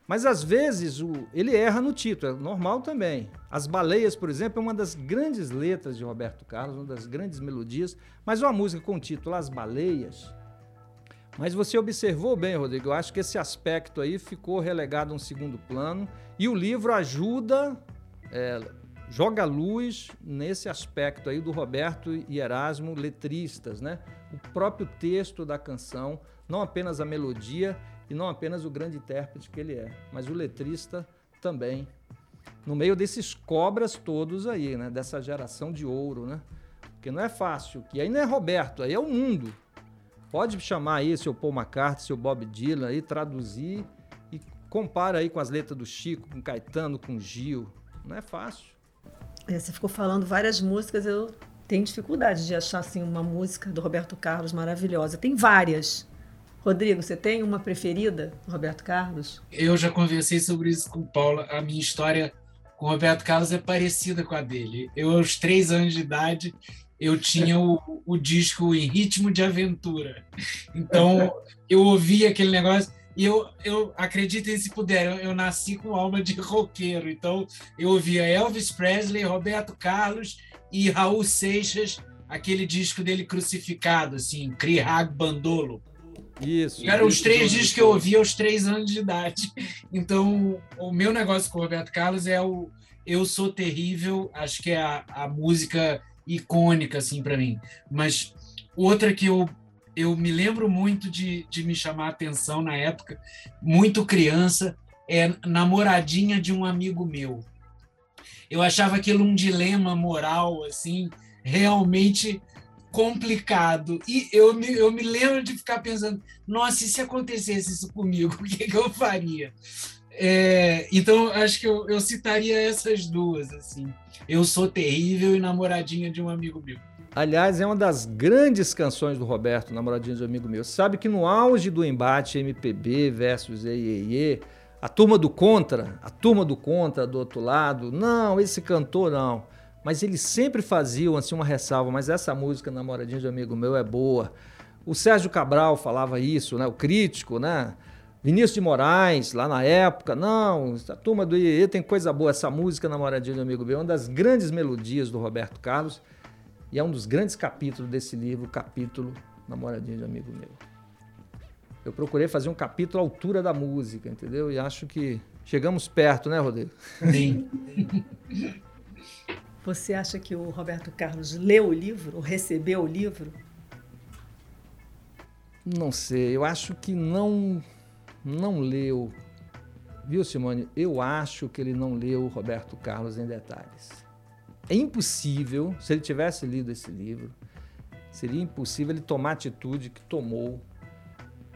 mas às vezes o, ele erra no título, é normal também. As Baleias, por exemplo, é uma das grandes letras de Roberto Carlos, uma das grandes melodias, mas uma música com o título As Baleias, mas você observou bem, Rodrigo, eu acho que esse aspecto aí ficou relegado a um segundo plano e o livro ajuda, é, joga luz nesse aspecto aí do Roberto e Erasmo, letristas, né? O próprio texto da canção, não apenas a melodia e não apenas o grande intérprete que ele é, mas o letrista também. No meio desses cobras todos aí, né? Dessa geração de ouro, né? Porque não é fácil, que aí não é Roberto, aí é o mundo. Pode chamar aí seu Paul McCartney, seu Bob Dylan aí, traduzir e compara aí com as letras do Chico, com Caetano, com Gil. Não é fácil. É, você ficou falando várias músicas, eu tenho dificuldade de achar assim uma música do Roberto Carlos maravilhosa. Tem várias. Rodrigo, você tem uma preferida do Roberto Carlos? Eu já conversei sobre isso com o Paulo. A minha história com o Roberto Carlos é parecida com a dele. Eu, aos três anos de idade, eu tinha o, o disco em ritmo de aventura. Então, eu ouvia aquele negócio e eu, eu acreditem se puder, eu, eu, nasci com alma de roqueiro. Então, eu ouvia Elvis Presley, Roberto Carlos e Raul Seixas, aquele disco dele crucificado, assim, Crihag Bandolo. Isso. eram os três discos que eu ouvia aos três anos de idade. Então, o meu negócio com o Roberto Carlos é o Eu Sou Terrível, acho que é a, a música icônica assim para mim. Mas outra que eu eu me lembro muito de, de me chamar a atenção na época, muito criança, é Namoradinha de um Amigo Meu. Eu achava aquilo um dilema moral, assim, realmente complicado. E eu me, eu me lembro de ficar pensando, nossa, e se acontecesse isso comigo, o que, que eu faria? É, então, acho que eu, eu citaria essas duas, assim. Eu Sou Terrível e Namoradinha de um Amigo Meu. Aliás, é uma das grandes canções do Roberto, Namoradinha de um Amigo Meu. Sabe que no auge do embate MPB versus EIE, a turma do contra, a turma do contra do outro lado, não, esse cantor não. Mas eles sempre faziam assim uma ressalva, mas essa música Namoradinha de um Amigo Meu é boa. O Sérgio Cabral falava isso, né? O crítico, né? Vinícius de Moraes, lá na época, não, a turma do IE tem coisa boa, essa música Namoradinha do Amigo Meu, é uma das grandes melodias do Roberto Carlos e é um dos grandes capítulos desse livro, o capítulo Namoradinha de Amigo Meu. Eu procurei fazer um capítulo à altura da música, entendeu? E acho que chegamos perto, né, Rodrigo? Sim. Você acha que o Roberto Carlos leu o livro, ou recebeu o livro? Não sei, eu acho que não não leu. Viu, Simone? Eu acho que ele não leu Roberto Carlos em detalhes. É impossível, se ele tivesse lido esse livro, seria impossível ele tomar a atitude que tomou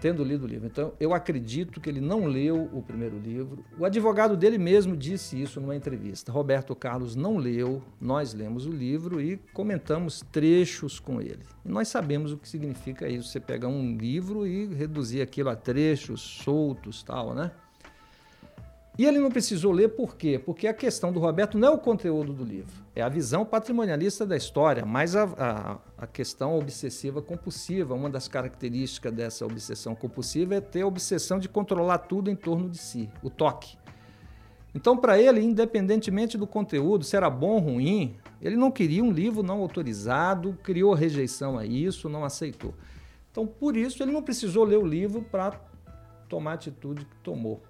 tendo lido o livro. Então, eu acredito que ele não leu o primeiro livro. O advogado dele mesmo disse isso numa entrevista. Roberto Carlos não leu, nós lemos o livro e comentamos trechos com ele. E nós sabemos o que significa isso, você pegar um livro e reduzir aquilo a trechos soltos, tal, né? E ele não precisou ler por quê? Porque a questão do Roberto não é o conteúdo do livro, é a visão patrimonialista da história, mas a, a, a questão obsessiva compulsiva. Uma das características dessa obsessão compulsiva é ter a obsessão de controlar tudo em torno de si, o toque. Então, para ele, independentemente do conteúdo, se era bom ou ruim, ele não queria um livro não autorizado, criou rejeição a isso, não aceitou. Então, por isso, ele não precisou ler o livro para tomar a atitude que tomou.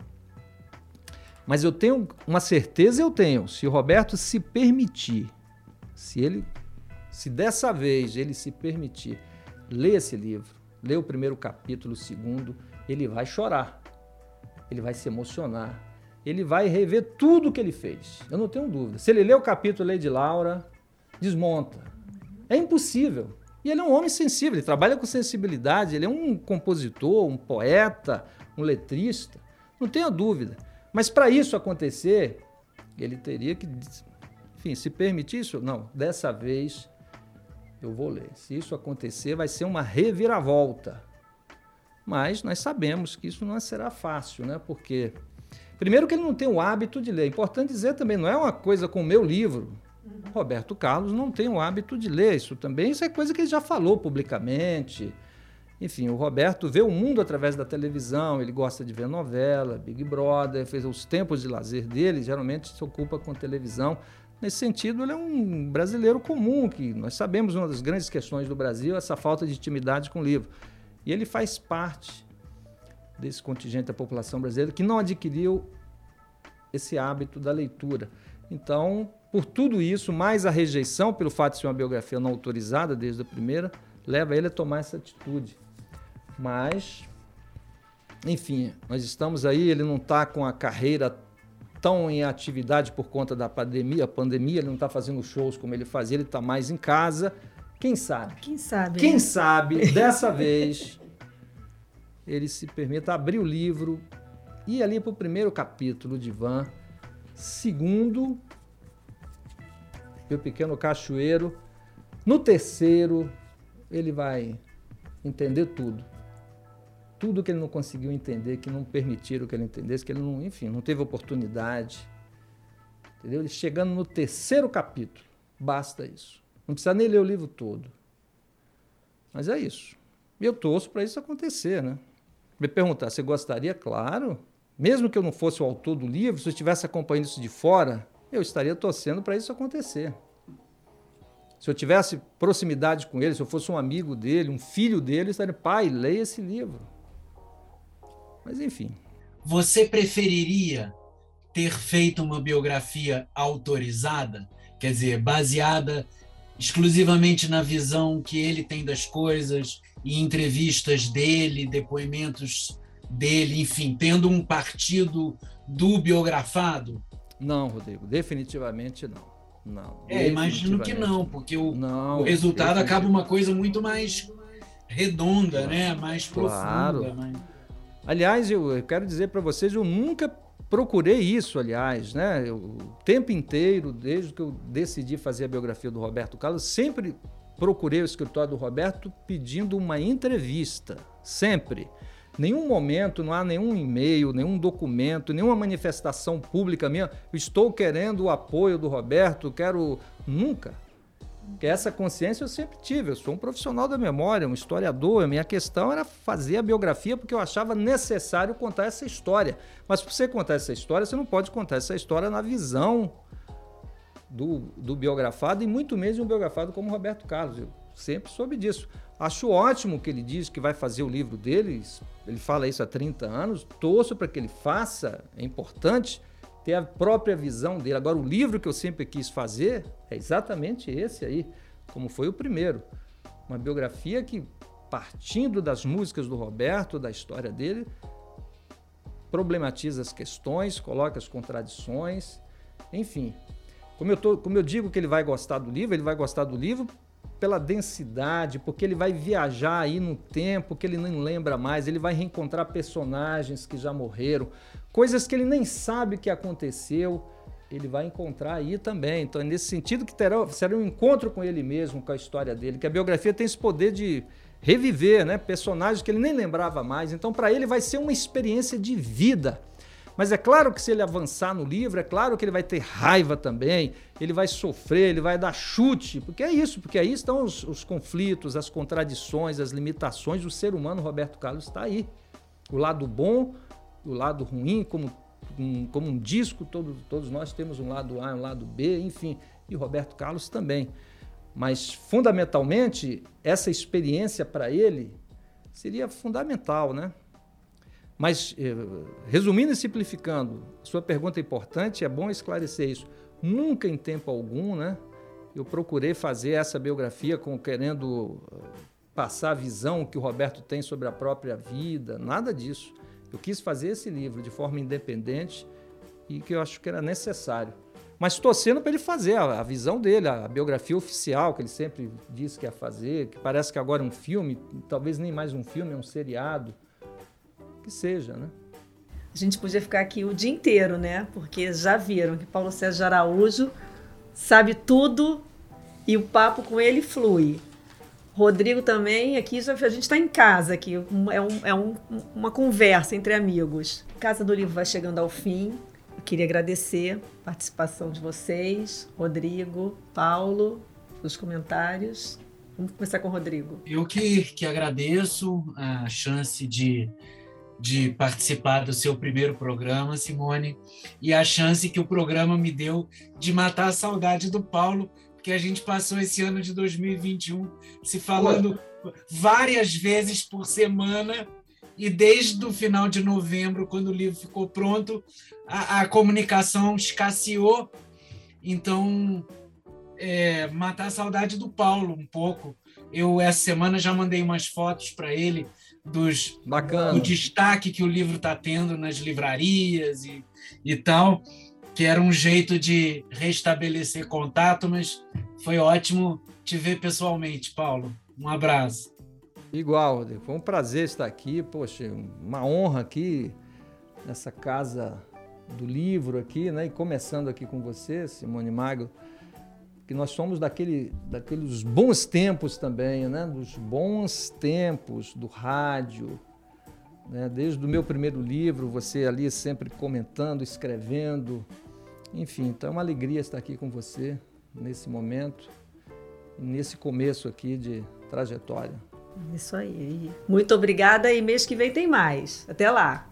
Mas eu tenho uma certeza, eu tenho, se o Roberto se permitir, se ele, se dessa vez ele se permitir ler esse livro, ler o primeiro capítulo, o segundo, ele vai chorar, ele vai se emocionar, ele vai rever tudo que ele fez. Eu não tenho dúvida. Se ele ler o capítulo Lady Laura, desmonta. É impossível. E ele é um homem sensível, ele trabalha com sensibilidade, ele é um compositor, um poeta, um letrista. Não tenha dúvida. Mas para isso acontecer, ele teria que, enfim, se permitir isso. Não, dessa vez eu vou ler. Se isso acontecer, vai ser uma reviravolta. Mas nós sabemos que isso não será fácil, né? Porque Primeiro que ele não tem o hábito de ler. Importante dizer também, não é uma coisa com o meu livro. Roberto Carlos não tem o hábito de ler. Isso também isso é coisa que ele já falou publicamente. Enfim, o Roberto vê o mundo através da televisão, ele gosta de ver novela, Big Brother, fez os tempos de lazer dele, geralmente se ocupa com televisão. Nesse sentido, ele é um brasileiro comum, que nós sabemos uma das grandes questões do Brasil, essa falta de intimidade com o livro. E ele faz parte desse contingente da população brasileira que não adquiriu esse hábito da leitura. Então, por tudo isso, mais a rejeição pelo fato de ser uma biografia não autorizada desde a primeira, leva ele a tomar essa atitude. Mas, enfim, nós estamos aí, ele não está com a carreira tão em atividade por conta da pandemia, a pandemia, ele não está fazendo shows como ele fazia, ele está mais em casa. Quem sabe? Quem sabe? Quem né? sabe, dessa vez, ele se permita abrir o livro, ir ali para o primeiro capítulo de Van, segundo, Meu Pequeno Cachoeiro, no terceiro, ele vai entender tudo. Tudo que ele não conseguiu entender, que não permitiram que ele entendesse, que ele não, enfim, não teve oportunidade. Entendeu? Ele chegando no terceiro capítulo, basta isso. Não precisa nem ler o livro todo. Mas é isso. E eu torço para isso acontecer, né? Me perguntar, você gostaria? Claro. Mesmo que eu não fosse o autor do livro, se eu estivesse acompanhando isso de fora, eu estaria torcendo para isso acontecer. Se eu tivesse proximidade com ele, se eu fosse um amigo dele, um filho dele, eu estaria, pai, leia esse livro. Mas enfim. Você preferiria ter feito uma biografia autorizada? Quer dizer, baseada exclusivamente na visão que ele tem das coisas, e entrevistas dele, depoimentos dele, enfim, tendo um partido do biografado? Não, Rodrigo, definitivamente não. Não. É, imagino que não, porque o, não, o resultado acaba uma coisa muito mais redonda, né? Mais claro. profunda. Mais... Aliás, eu quero dizer para vocês, eu nunca procurei isso, aliás, né? Eu, o tempo inteiro, desde que eu decidi fazer a biografia do Roberto Carlos, sempre procurei o escritório do Roberto pedindo uma entrevista, sempre. Nenhum momento, não há nenhum e-mail, nenhum documento, nenhuma manifestação pública minha. Estou querendo o apoio do Roberto, quero. Nunca. Essa consciência eu sempre tive. Eu sou um profissional da memória, um historiador. A minha questão era fazer a biografia porque eu achava necessário contar essa história. Mas para você contar essa história, você não pode contar essa história na visão do, do biografado e muito menos de um biografado como Roberto Carlos. Eu sempre soube disso. Acho ótimo que ele diz que vai fazer o livro dele, ele fala isso há 30 anos, torço para que ele faça, é importante ter a própria visão dele. Agora, o livro que eu sempre quis fazer é exatamente esse aí, como foi o primeiro. Uma biografia que, partindo das músicas do Roberto, da história dele, problematiza as questões, coloca as contradições, enfim, como eu, tô, como eu digo que ele vai gostar do livro, ele vai gostar do livro pela densidade, porque ele vai viajar aí no tempo que ele não lembra mais, ele vai reencontrar personagens que já morreram, coisas que ele nem sabe que aconteceu, ele vai encontrar aí também. Então, é nesse sentido que terá, será um encontro com ele mesmo, com a história dele, que a biografia tem esse poder de reviver, né, personagens que ele nem lembrava mais. Então, para ele vai ser uma experiência de vida. Mas é claro que se ele avançar no livro, é claro que ele vai ter raiva também, ele vai sofrer, ele vai dar chute, porque é isso, porque aí estão os, os conflitos, as contradições, as limitações. O ser humano, Roberto Carlos, está aí. O lado bom, o lado ruim, como um, como um disco, todo, todos nós temos um lado A, um lado B, enfim, e Roberto Carlos também. Mas, fundamentalmente, essa experiência para ele seria fundamental, né? Mas, eh, resumindo e simplificando, sua pergunta é importante, é bom esclarecer isso. Nunca em tempo algum, né? Eu procurei fazer essa biografia com querendo eh, passar a visão que o Roberto tem sobre a própria vida, nada disso. Eu quis fazer esse livro de forma independente e que eu acho que era necessário. Mas torcendo para ele fazer a, a, visão dele, a biografia oficial que ele sempre disse que ia fazer, que parece que agora é um filme, talvez nem mais um filme, é um seriado que seja, né? A gente podia ficar aqui o dia inteiro, né? Porque já viram que Paulo Sérgio Araújo sabe tudo e o papo com ele flui. Rodrigo também, aqui já, a gente está em casa aqui, é, um, é um, uma conversa entre amigos. Casa do Livro vai chegando ao fim. Eu queria agradecer a participação de vocês, Rodrigo, Paulo, os comentários. Vamos começar com o Rodrigo. Eu que, que agradeço a chance de de participar do seu primeiro programa, Simone, e a chance que o programa me deu de matar a saudade do Paulo, porque a gente passou esse ano de 2021 se falando várias vezes por semana, e desde o final de novembro, quando o livro ficou pronto, a, a comunicação escasseou. Então, é, matar a saudade do Paulo um pouco. Eu, essa semana, já mandei umas fotos para ele dos, Bacana. do destaque que o livro está tendo nas livrarias e, e tal, que era um jeito de restabelecer contato, mas foi ótimo te ver pessoalmente, Paulo. Um abraço. Igual, foi um prazer estar aqui, poxa, uma honra aqui nessa casa do livro aqui, né? E começando aqui com você, Simone Magro que nós somos daquele, daqueles bons tempos também, né? dos bons tempos do rádio. Né? Desde o meu primeiro livro, você ali sempre comentando, escrevendo. Enfim, então é uma alegria estar aqui com você nesse momento, nesse começo aqui de trajetória. Isso aí. Muito obrigada e mês que vem tem mais. Até lá.